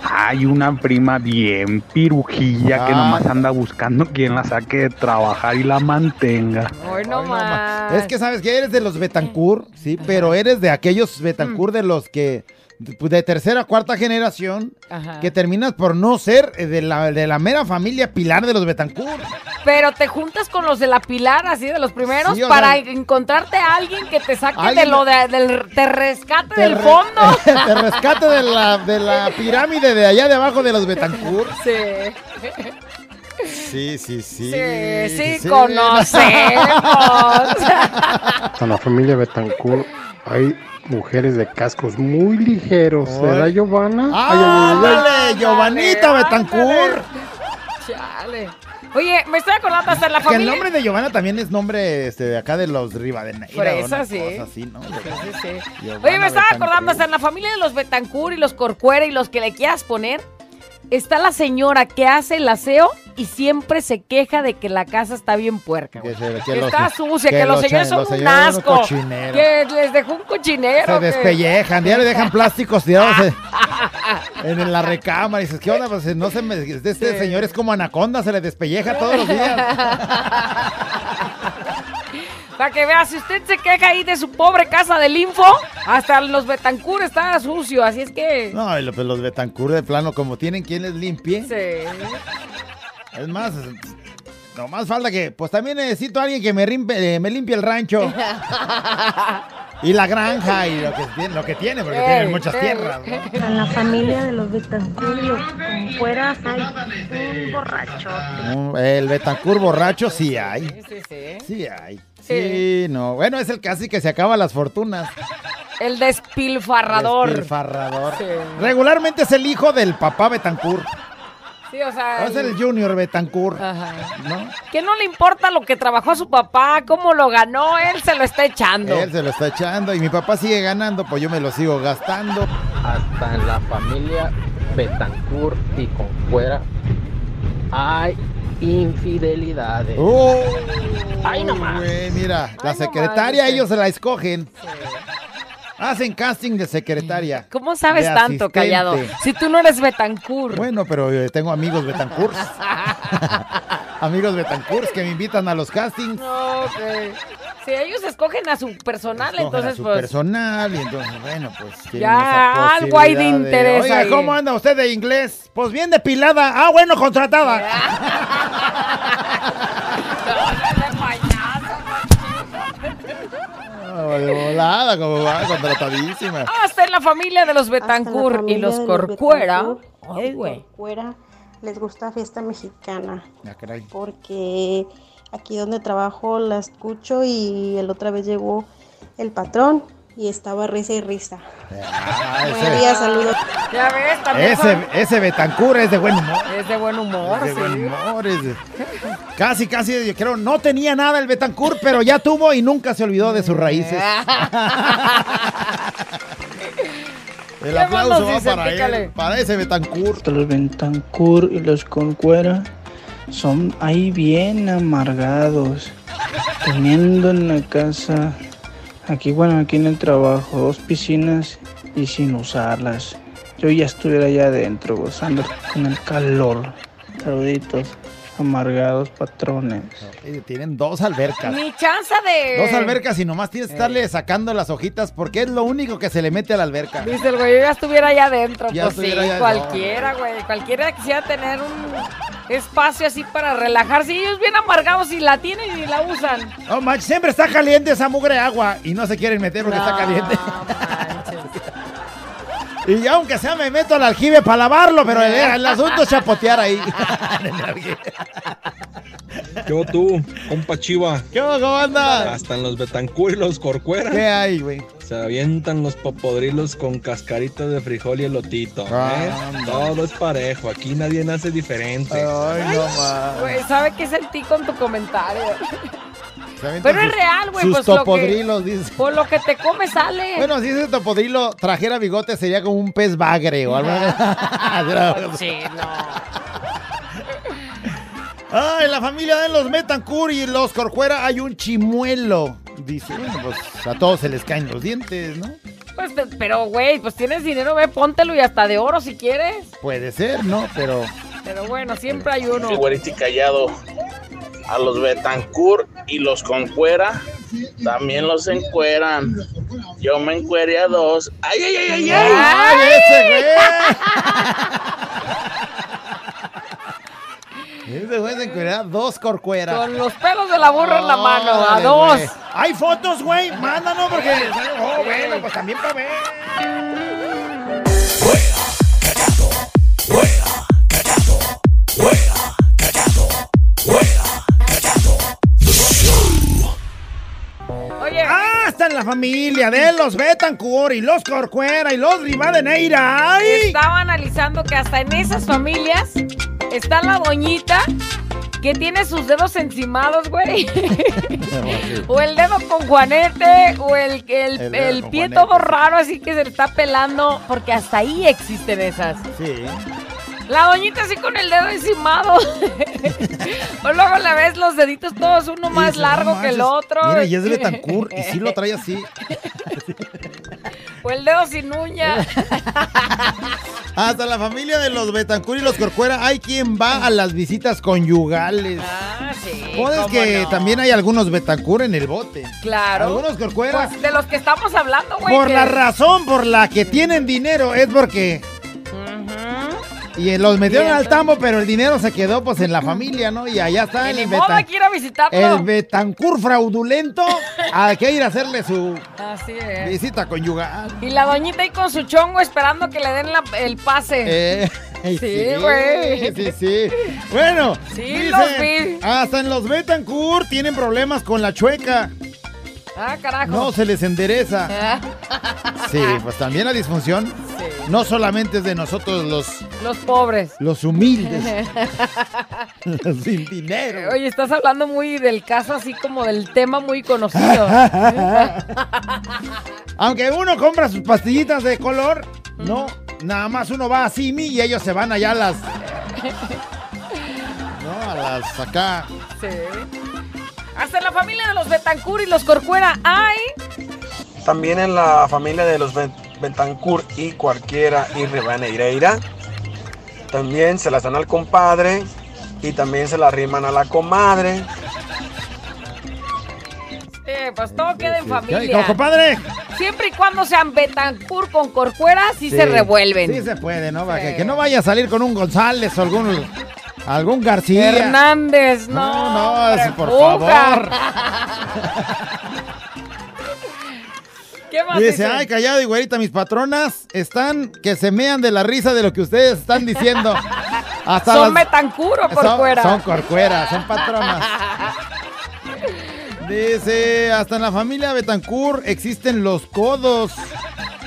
hay una prima bien pirujilla que Ah. nomás anda buscando quien la saque de trabajar y la mantenga. Hoy no más. Es que sabes que eres de los Betancourt, sí, pero eres de aquellos Betancourt de los que de tercera cuarta generación Ajá. que terminas por no ser eh, de la, de la mera familia pilar de los Betancourt. Pero te juntas con los de la Pilar, así de los primeros, Sí, para sea- encontrarte a alguien que te saque de lo de, del te rescate Te del re- fondo. Te rescate de la, de la pirámide de allá de abajo de los Betancourt. Sí. Sí, sí, sí. Sí, sí, conocemos. En la familia Betancourt hay mujeres de cascos muy ligeros. ¿Será Giovanna? ¡Ándale, Giovanita Betancourt! Chale. Oye, me estoy acordando hasta en la Que el familia. nombre de Giovanna también es nombre este, de acá de los Rivadeneira. Fresa, o una sí. así, ¿no? Sí, Oye, me estaba Betancourt. acordando hasta en la familia de los Betancur y los Corcuera y los que le quieras poner. Está la señora que hace el aseo y siempre se queja de que la casa está bien puerca. güey. Que se- que Que los- está sucia, que, que los señores son los un asco. Que les dejó un cochinero. Se que- despellejan, ya le dejan plásticos tirados en, en la recámara. Y dices, ¿qué onda? Pues no se me. Este Sí. señor es como anaconda, se le despelleja todos los días. Para que vea, si usted se queja ahí de su pobre casa del info, hasta los Betancur está sucio, así es que... No, y pues los Betancourt de plano, como tienen quien les limpie. Sí. Es más, nomás falta que, pues también necesito a alguien que me, rimpe- eh, me limpie el rancho. Y la granja y lo que tiene, lo que tiene porque tienen muchas tierras. ¿no? En la familia de los los Concueras hay un borracho. El Betancourt borracho sí hay. Sí, sí. Sí hay. Sí, no. Bueno, es el casi que se acaba las fortunas. El despilfarrador. Despilfarrador. Sí. Regularmente es el hijo del papá Betancourt. Sí, o sea... Es el Junior Betancourt. Ajá. ¿no? Que no le importa lo que trabajó su papá, cómo lo ganó, él se lo está echando. Él se lo está echando y mi papá sigue ganando, pues yo me lo sigo gastando. Hasta en la familia Betancourt y Concuera hay infidelidades. ¡Oh! ¡Ay, no más! Güey, mira, la secretaria más, ellos se la escogen. Hacen casting de secretaria. ¿Cómo sabes tanto, asistente. callado? Si tú no eres Betancourt. Bueno, pero eh, tengo amigos Betancourt. amigos Betancourt que me invitan a los castings. No, ok. Si ellos escogen a su personal, Escogen a entonces su pues... personal y entonces, bueno, pues Ya, algo hay de interés Oiga, ahí". ¿cómo anda usted de inglés? Pues bien depilada. Ah, bueno, contratada. Ah, de volada, como va, contratadísima. Hasta en la familia de los la Betancourt y los Corcuera. Ay, güey. Corcuera les gusta fiesta mexicana. Ya, caray. Porque aquí donde trabajo la escucho y el otra vez llegó el patrón y estaba risa y risa. Ah, Buenos días, saludos. Ya ves, también Ese, son- ese Betancourt es de buen humor. es de buen humor, Es de sí. buen humor, es de- Casi, casi, yo creo, no tenía nada el Betancourt, pero ya tuvo y nunca se olvidó de sus raíces. El ¿Qué más aplauso va para Pícale. él, para ese Betancourt. Los Bentancur y los Concuera son ahí bien amargados, teniendo en la casa, aquí bueno, aquí en el trabajo, dos piscinas y sin usarlas. Yo ya estuviera allá adentro gozando con el calor. Saluditos, amargados patrones. Eh, Tienen dos albercas. Ni chance de. Dos albercas y nomás tienes que estarle sacando las hojitas porque es lo único que se le mete a la alberca. Dice el güey, yo ya estuviera allá adentro. Ya pues sí, allá- cualquiera, güey. Cualquiera quisiera tener un espacio así para relajarse. Y ellos bien amargados y la tienen y la usan. No manches, siempre está caliente esa mugre agua y no se quieren meter porque está No, caliente. y ya aunque sea me meto al aljibe para lavarlo, pero el, el asunto es chapotear ahí. Yo tú, compa Chiva. ¿Qué onda? Hasta en los Betancur y los Corcuera. ¿Qué hay, güey? Se avientan los popodrilos con cascaritas de frijol y elotito. ¿eh? Todo es parejo. Aquí nadie nace diferente. Ay, no más. Güey, ¿sabe qué sentí con tu comentario? Se avientan Pero es sus- real, güey. Sus Pues lo que, topodrilos, dice. por lo que te comes sale. Bueno, si ese topodrilo trajera bigote sería como un pez bagre o algo. sí, no. Ah, en la familia de los Metancur y los Corcuera hay un chimuelo. Dice, bueno, pues a todos se les caen los dientes, ¿no? Pues, pero, güey, pues tienes dinero, ve, póntelo y hasta de oro si quieres. Puede ser, ¿no? Pero Pero bueno, siempre hay uno. Güerito y callado. A los Betancur y los Concuera también los encueran. Yo me encueré a dos. ¡Ay, ay, ay, ay! ay! ¡Ay, ese güey! Ese güey se encuera dos corcueras. Con los pelos de la burra en la mano, a Órale, dos. güey. Hay fotos, güey. Mándanos porque. Oh, bueno, pues también para ver. Oye. Ah, está en la familia de los Betancourt y los Corcuera y los Rivadeneira. ¡Ay! Estaba analizando que hasta en esas familias está la doñita que tiene sus dedos encimados, güey. o el dedo con Juanete, o el, el, El pie Juanete. todo raro, así que se le está pelando, porque hasta ahí existen esas. Sí. La doñita así con el dedo encimado. o luego le ves los deditos todos uno más no largo que el otro. Mira, y es de Betancourt y sí lo trae así. O el dedo sin uña. Hasta la familia de los Betancourt y los Corcuera hay quien va a las visitas conyugales. Ah, sí. Joder, que no. también hay algunos Betancourt en el bote. Claro. Algunos Corcuera. Pues de los que estamos hablando, güey. Por que- la razón por la que tienen dinero es porque... Y los metieron al tambo, pero el dinero se quedó pues en la familia, ¿no? Y allá está el, modo, Betan- a el Betancourt fraudulento. Hay que ir a hacerle su Así es. visita conyugal. Y la doñita ahí con su chongo esperando que le den la- el pase. Eh, Sí, güey. Sí, sí. Bueno, Sí, dice, los hasta en los Betancourt tienen problemas con la chueca. Ah, carajo. No se les endereza. Sí, pues también la disfunción no solamente es de nosotros los, Los pobres. los humildes, los sin dinero. Oye, estás hablando muy del caso, así como del tema muy conocido. Aunque uno compra sus pastillitas de color, no, nada más uno va a Simi y ellos se van allá a las... No, a las acá. sí. Hasta en la familia de los Betancur y los Corcuera hay. También en la familia de los Bentancur y cualquiera y Ribaneireira. También se las dan al compadre y también se la riman a la comadre. Eh, pues todo queda en ¿Qué hay, familia. compadre? Siempre y cuando sean Betancur con Corcuera, sí, Sí, se revuelven. Sí se puede, ¿no? Sí. Que, que no vaya a salir con un González o algún, algún García. Hernández, no. No, no, por favor. ¿Qué más Dice, ay, callado y güerita, mis patronas están que se mean de la risa de lo que ustedes están diciendo. Hasta ¿Son las- Betancur o Son- Corcuera? Son, corcueras, son patronas. Dice, hasta en la familia Betancourt existen los codos.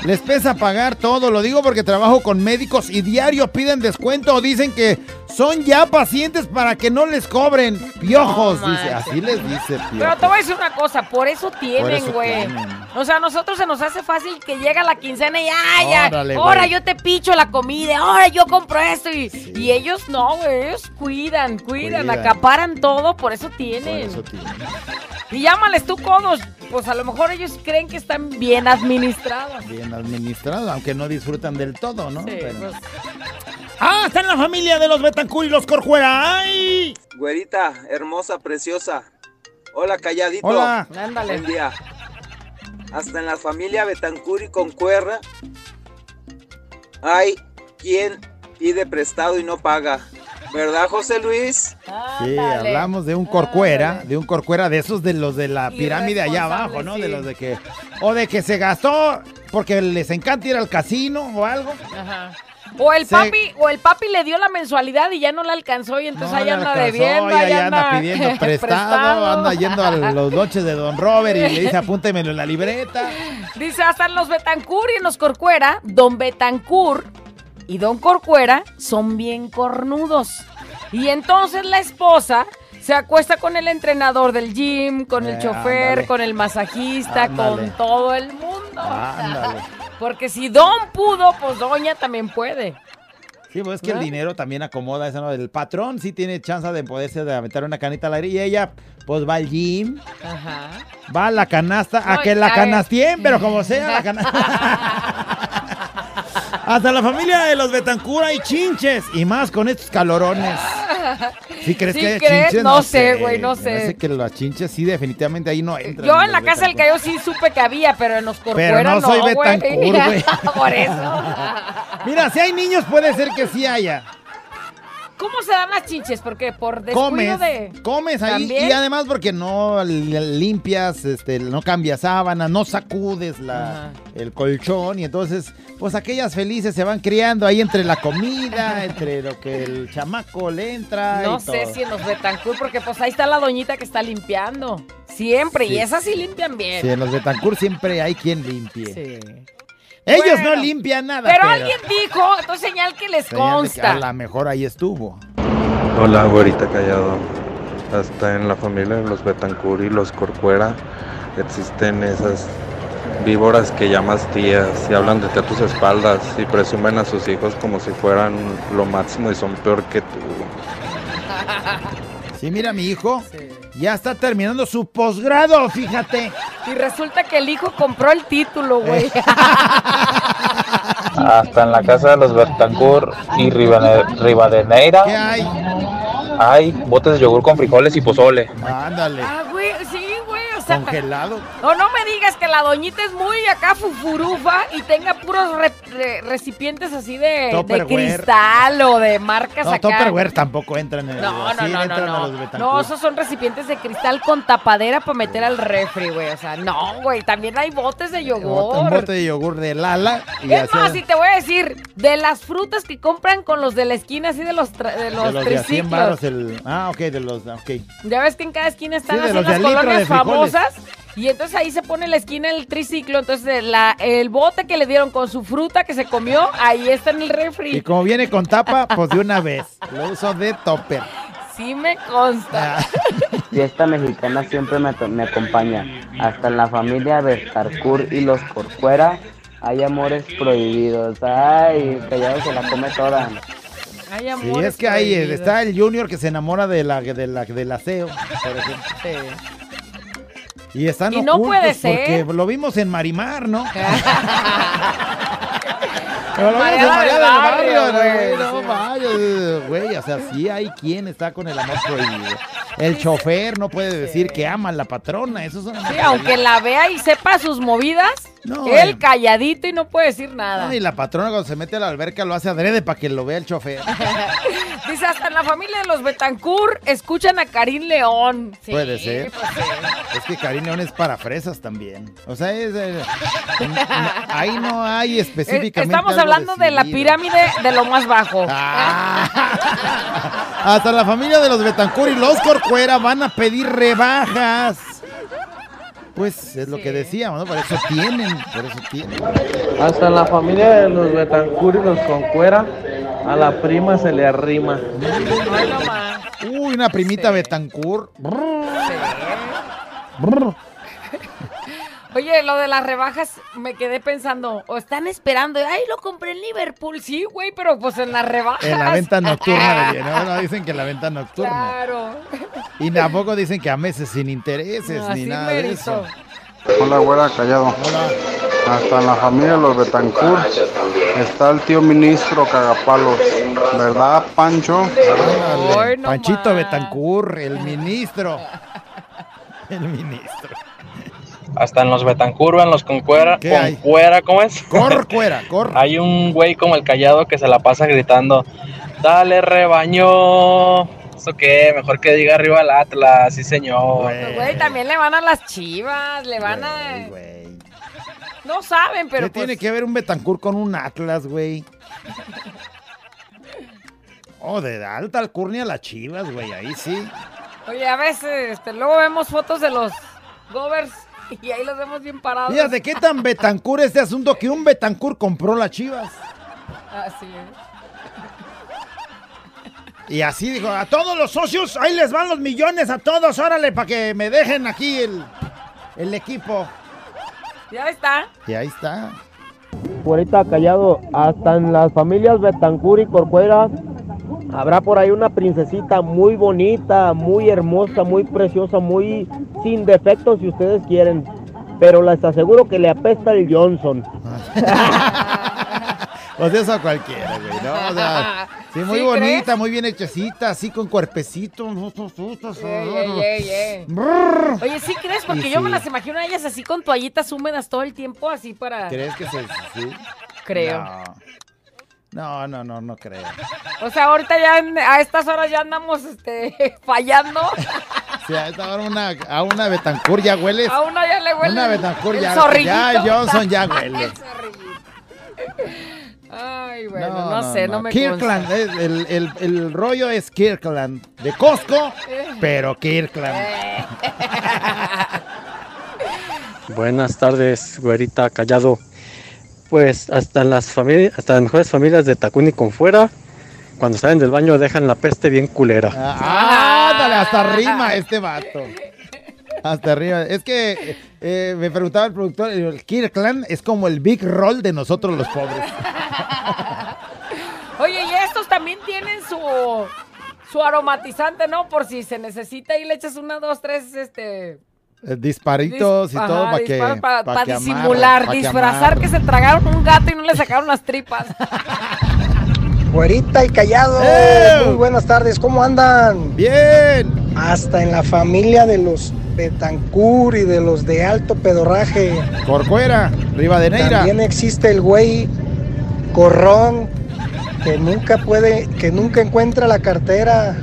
Les pesa pagar todo, lo digo porque trabajo con médicos y diario piden descuento o dicen que son ya pacientes para que no les cobren. Piojos, No dice, así les dice Pero piojos. te voy a decir una cosa, por eso tienen, güey. O sea, a nosotros se nos hace fácil que llega la quincena y ay, ya, Órale, ahora güey. yo te picho la comida, ahora yo compro esto y, y ellos no, güey, ellos cuidan, cuidan, Cuidan. acaparan todo, por eso tienen. Por eso tienen. Y llámales tú codos, pues a lo mejor ellos creen que están bien administrados. Bien administrado, aunque no disfrutan del todo, ¿no? Sí, Pero- pues, ¡Ah! Está en la familia de los Betancur y los Corjuera. ¡Ay! Güerita, hermosa, preciosa. Hola, calladito. Hola. Ándale. Buen día. Hasta en la familia Betancur y Concuerra hay quien pide prestado y no paga. ¿Verdad, José Luis? Sí, hablamos de un corcuera, de un corcuera de esos de los de la pirámide allá abajo, ¿no? De los de que o de que se gastó porque les encanta ir al casino o algo. Ajá. O el Se- papi, o el papi le dio la mensualidad y ya no la alcanzó y entonces No ahí le anda alcanzó, debiendo, ahí anda anda pidiendo prestado, anda yendo a los noches de Don Robert y le dice apúntemelo en la libreta. Dice, hasta en los Betancur y en los Corcuera, Don Betancur y Don Corcuera son bien cornudos. Y entonces la esposa se acuesta con el entrenador del gym, con el Eh, chofer, ándale. con el masajista, Ándale. con todo el mundo. Ándale. Porque si Don pudo, pues Doña también puede. Sí, pues es que el dinero también acomoda eso, ¿no? El patrón sí tiene chance de poderse de aventar una canita al aire y ella pues va al gym, Ajá. va a la canasta, a que la canastien, pero como sea la canasta. Hasta la familia de los Betancur hay chinches y más con estos calorones. ¿Sí crees ¿Sí que hay crees? chinches? No sé, güey, no sé. hace que las chinches sí definitivamente ahí no entran. Yo en la casa del. Cayo sí supe que había, pero en los Pero Corcuera no soy güey. Betancur, güey. Por eso. Mira, si hay niños puede ser que sí haya. ¿Cómo se dan las chinches? Porque por descuido comes, de... comes ahí ¿También? y además porque no li- limpias, este, no cambias sábanas, no sacudes la, el colchón y entonces, pues aquellas felices se van criando ahí entre la comida, entre lo que el chamaco le entra. No y sé todo. si en los Betancur, porque pues ahí está la doñita que está limpiando. Siempre, Sí. y esas sí limpian bien. Sí, en los Betancourt siempre hay quien limpie. Ellos Bueno, no limpian nada. Pero, alguien dijo, entonces señal que les señal de que consta. a lo mejor ahí estuvo. Hola, güerita callado. Hasta en la familia de los Betancur y los Corcuera existen esas víboras que llamas tías y hablan de ti a tus espaldas y presumen a sus hijos como si fueran lo máximo y son peor que tú. Sí, mira, mi hijo ya está terminando su posgrado, fíjate. Y resulta que el hijo compró el título, güey. Hasta en la casa de los Bertancur y Rivadeneira ¿Qué hay? hay botes de yogur con frijoles y pozole. Ándale. ah, güey, sí, sea... Congelado. O no me digas que la doñita es muy acá fufurufa y tenga puros re- re- recipientes así de, de cristal o de marcas No, acá. Tupperware tampoco entra en el. No, no, no, no, no. No, esos son recipientes de cristal con tapadera para meter al refri, güey. O sea, no, güey. También hay botes de yogur. Un bote de yogur de Lala. Y Es más, y te voy a decir, de las frutas que compran con los de la esquina, así de los, tra- de los, de los de a 100 triciclos. El... Ah, ok, de los. Ok. Ya ves que en cada esquina están Sí, así las colonias de Y entonces ahí se pone en la esquina el triciclo. Entonces la, el bote que le dieron con su fruta que se comió, ahí está en el Y refri. como viene con tapa, pues de una vez. Lo uso de topper. Sí me consta. Fiesta mexicana siempre me, acompaña. Hasta en la familia Bestarcur y los Corcuera hay amores prohibidos. Ay, callado se la come toda. Hay Sí, amores es que ahí eh, está el Junior que se enamora de la, de la, del aseo, por ejemplo. Y están Y no puede ser. porque lo vimos en Marimar, ¿no? Pero lo vimos en María del Barrio, güey, no güey, o sea, sí hay quien está con el amor prohibido. El chofer no puede decir que ama a la patrona, eso es una Sí, aunque la vea y sepa sus movidas, No, él eh. calladito y no puede decir nada. No, y la patrona cuando se mete a la alberca lo hace adrede para que lo vea el chofer. Dice, hasta en la familia de los Betancourt escuchan a Karim León. Sí, Puede ser. pues sí. Es que Karim León es para fresas también. O sea, es, eh, no- ahí no hay Eh, específicamente. Estamos hablando de la pirámide de lo más bajo. Hasta la familia de los Betancourt y los Corcuera van a pedir rebajas. Pues es lo que decíamos, ¿no? Por eso tienen, por eso tienen. Hasta la familia de los Betancur y los Concuera, a la prima se le arrima. Uy, una primita Betancur. Oye, lo de las rebajas, me quedé pensando, o están esperando, ay, lo compré en Liverpool, sí, güey, pero pues en las rebajas. En la venta nocturna, de ¿no? No, dicen que en la venta nocturna. Claro. Y tampoco dicen que a meses sin intereses No, ni nada de eso. Hola, güera, callado. Hasta en la familia de los Betancourt está el tío ministro Cagapalos. ¿Verdad, Pancho? Ándale, Panchito Betancur, el ministro. El ministro. Hasta en los Betancurva, en los Concuera. Concuera, ¿cómo es? Corcuera, cor. Hay un güey como el callado que se la pasa gritando, dale rebaño. ¿Eso qué? Mejor que diga arriba el Atlas, sí señor. Güey, también le van a las chivas, le van a... No saben, pero ¿Qué pues... tiene que ver un Betancur con un Atlas, güey? Oh, de alta alcurnia a las chivas, güey, ahí sí. Oye, a veces, este, luego vemos fotos de los Govers y ahí los vemos bien parados. Fíjate qué tan Betancur este asunto que un Betancur compró las chivas. Así es. Y así dijo, a todos los socios, ahí les van los millones a todos, órale, para que me dejen aquí el, el equipo. Ya está. Y ahí está. Ahorita callado, hasta en las familias Betancur y Corcuera habrá por ahí una princesita muy bonita, muy hermosa, muy preciosa, muy sin defectos si ustedes quieren. Pero les aseguro que le apesta el Johnson. Pues eso a cualquiera, güey, ¿no? O sea, sí, muy ¿Sí bonita, crees? muy bien hechecita, así con cuerpecito. Ey, ey. Brrr. Oye, ¿sí crees? Porque Y yo me las imagino a ellas así con toallitas húmedas todo el tiempo, así para... ¿Crees que se sí? Creo. No, no, no, no, no creo. O sea, ahorita ya en- a estas horas ya andamos este, fallando. Sea, a esta hora una, a una Betancur ya hueles. A una ya le huele Una Betancur ya, zorrillito. ya Johnson ya huele. Ay, bueno, no, sé, no, me Kirkland, eh, el, el- el rollo es Kirkland. De Costco, Eh. pero Kirkland. Buenas tardes, güerita callado. Pues hasta en las familias, hasta las mejores familias de Takuni con fuera, cuando salen del baño dejan la peste bien culera. Ah, ándale, hasta rima este vato. Hasta arriba. Es que eh, me preguntaba el productor, el Kirkland es como el Big Roll de nosotros los pobres. Oye, y estos también tienen su su aromatizante, ¿no? Por si se necesita y le echas una, dos, tres, este... Eh, Disparitos y todo para que. para, pa' disimular, que disfrazar que se tragaron un gato y no le sacaron las tripas. Güerita y callado. ¡Eh! Muy buenas tardes, ¿cómo andan? Bien. Hasta en la familia de los Betancur y de los de alto pedorraje. Corcuera, Rivadeneira. También existe el güey corrón que nunca puede, que nunca encuentra la cartera.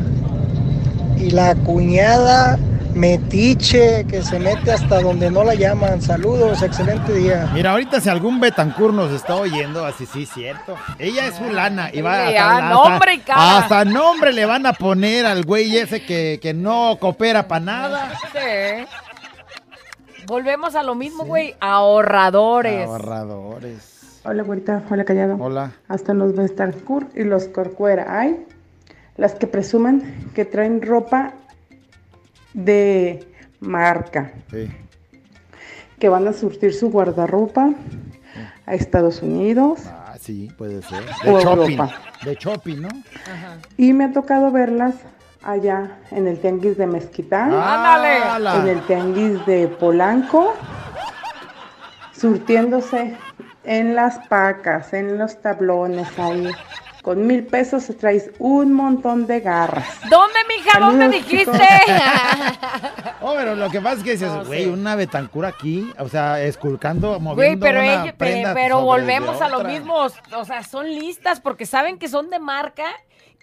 Y la cuñada metiche que se mete hasta donde no la llaman. Saludos, excelente día. Mira, ahorita si algún Betancur nos está oyendo, así sí, cierto. Ella es fulana y va Sí, hasta, ah, nombre y cara. hasta nombre le van a poner al güey ese que, que no coopera para nada. Sí. Volvemos a lo mismo, güey. Ahorradores. Ahorradores. Hola, güerita. Hola, callado. Hola. Hasta los Bestancourt y los Corcuera. Hay las que presuman que traen ropa de marca, Sí. que van a surtir su guardarropa a Estados Unidos. Ah, sí, puede ser. O De shopping. Europa. De shopping, ¿no? Y me ha tocado verlas allá en el tianguis de Mezquitán. ¡Ándale! En el tianguis de Polanco. Surtiéndose en las pacas, en los tablones ahí. Con mil pesos traes un montón de garras. ¿Dónde, mija? ¿Dónde Saludos, dijiste? Oh, pero lo que pasa es que dices, güey, una Betancur aquí, o sea, esculcando, Güey, moviendo pero, una ella- prenda pero sobre volvemos a lo mismo. O sea, son listas porque saben que son de marca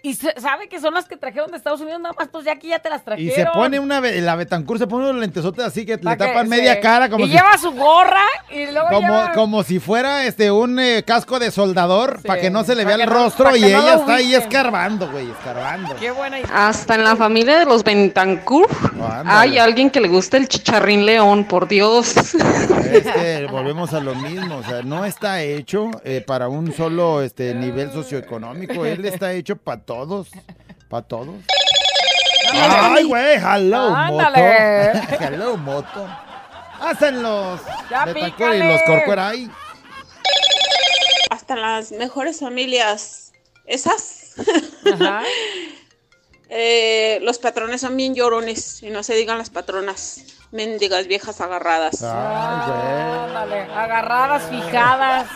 Y sabe que son las que trajeron de Estados Unidos, nada más, pues ya aquí ya te las Y trajeron. se pone una, la Betancourt se pone unos lentesotes así que le que tapan se- media cara como y si, lleva su gorra y luego como, lleva... como si fuera este un eh, casco de soldador para que no se le vea que el no- rostro y que no ella está ahí escarbando, güey, escarbando. Qué buena idea. Hasta en la familia de los Bentancur hay alguien que le gusta el chicharrín león, por Dios. Este, volvemos a lo mismo, o sea, no está hecho eh, para un solo este nivel socioeconómico, él está hecho para todos, para todos. Ay, güey, hello, Ándale. moto. hello, moto. Hacen los Ya y los Corcuera ahí. Hasta las mejores familias, esas, eh, los patrones son bien llorones y no se digan las patronas, mendigas viejas agarradas. Ándale, agarradas, fijadas.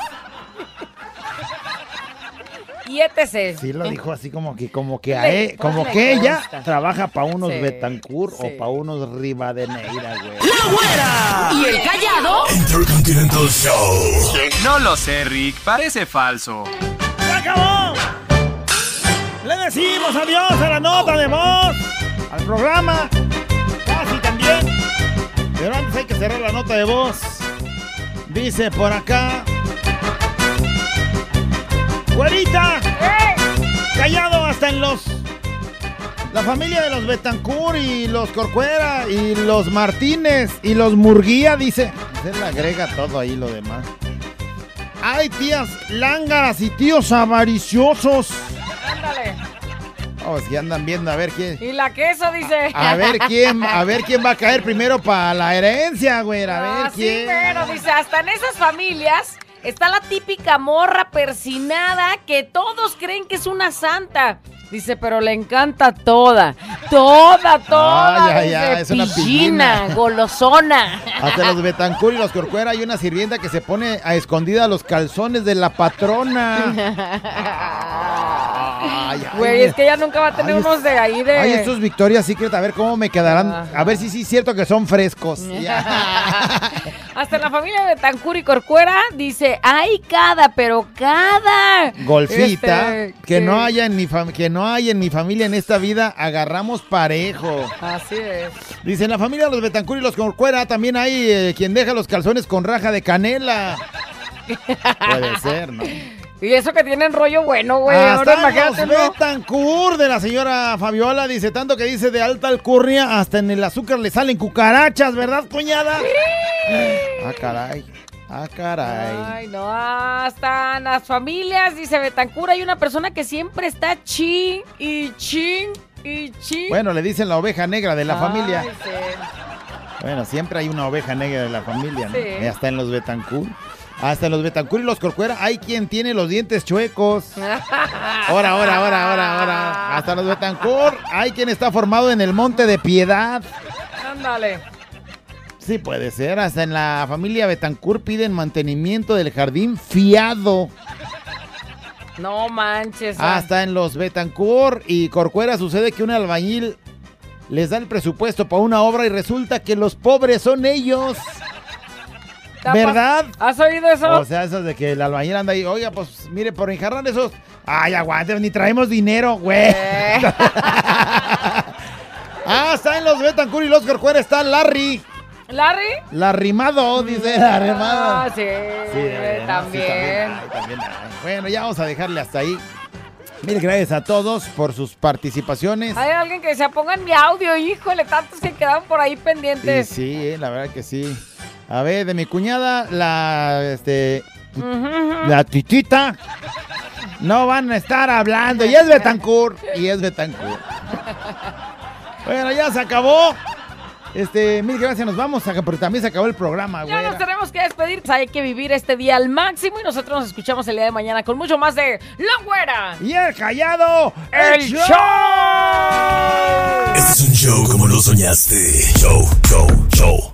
Y etc. Sí lo dijo así como que como que a él- como que ella trabaja para unos Sí, Betancourt sí. o para unos Rivadeneira, güey. ¿Y el callado? Intercontinental Show. No lo sé, Rick. Parece falso. ¡Se acabó! Le decimos adiós a la nota de voz, al programa, casi también. Pero antes hay que cerrar la nota de voz. Dice por acá. ¡Güerita! Callado hasta en los. La familia de los Betancourt y los Corcuera y los Martínez y los Murguía, dice. Se le agrega todo ahí lo demás. Hay tías lángaras y tíos avariciosos. Ándale. Oh, si andan viendo a ver quién. Y la queso dice. A ver quién, a ver quién va a caer primero para la herencia, güey. A ver Ah, sí, quién. pero dice, hasta en esas familias está la típica morra persinada que todos creen que es una santa. Dice, pero le encanta toda, toda, toda. Ah, ya, ya, es una pillina, pillina. golosona. Hasta los Betancourt y los Corcuera hay una sirvienta que se pone a escondida los calzones de la patrona. Ay, ay, Güey, es que ella nunca va a tener Ay, unos de ahí de... Ay, estos Victoria's Secret, a ver cómo me quedarán. A ver si sí es cierto que son frescos. Hasta la familia de Betancur y Corcuera dice, ay, cada, pero cada. Golfita, Este, que no haya en mi que no hay en mi familia en esta vida, agarramos parejo. Así es. Dice, en la familia de los Betancur y los Corcuera también hay eh, quien deja los calzones con raja de canela. Puede ser, ¿no? Y eso que tienen rollo bueno, güey. Ahora Hasta en imagínate, los. Betancourt de la señora Fabiola, dice, tanto que dice de alta alcurnia, hasta en el azúcar le salen cucarachas, ¿verdad, cuñada? Ah, caray. Ah, caray. Ay, no, hasta las familias, dice Betancur, hay una persona que siempre está chin y chin y chin. Bueno, le dicen la oveja negra de la Ay, familia. sí. Bueno, siempre hay una oveja negra de la familia, ¿no? Sí. Y Hasta en los Betancourt. Hasta en los Betancourt y los Corcuera hay quien tiene los dientes chuecos. Ahora, ahora, ahora, ahora, ahora. Hasta los Betancourt hay quien está formado en el Monte de Piedad. Ándale. Sí, puede ser. Hasta en la familia Betancourt piden mantenimiento del jardín fiado. No manches. ah. Hasta en los Betancourt y Corcuera sucede que un albañil les da el presupuesto para una obra y resulta que los pobres son ellos. ¿Te ha ¿Verdad? ¿Has oído eso? O sea, eso de que el albañil anda ahí, oiga, pues mire, por enjarrar esos. Ay, aguante, ni traemos dinero, güey. Eh. ah, está en los Betancourt y los Corcuera, está Larry. ¿Larry? Larrimado, dice el arrimado. Ah, sí, también. sí, también hay, también hay. Bueno, ya vamos a dejarle hasta ahí. Mil gracias a todos por sus participaciones. Hay alguien que decía, pongan mi audio, híjole, tantos que quedaron por ahí pendientes. sí, eh, la verdad que sí. A ver, de mi cuñada, la, este, la titita, no van a estar hablando. Y es Betancourt, y es Betancourt. Bueno, ya se acabó. Este, mil gracias, nos vamos, a- porque también se acabó el programa, Ya güey. nos tenemos que despedir. Hay que vivir este día al máximo y nosotros nos escuchamos el día de mañana con mucho más de La Güera. Y el callado, el show. Este es un show como lo soñaste. Show, show, show.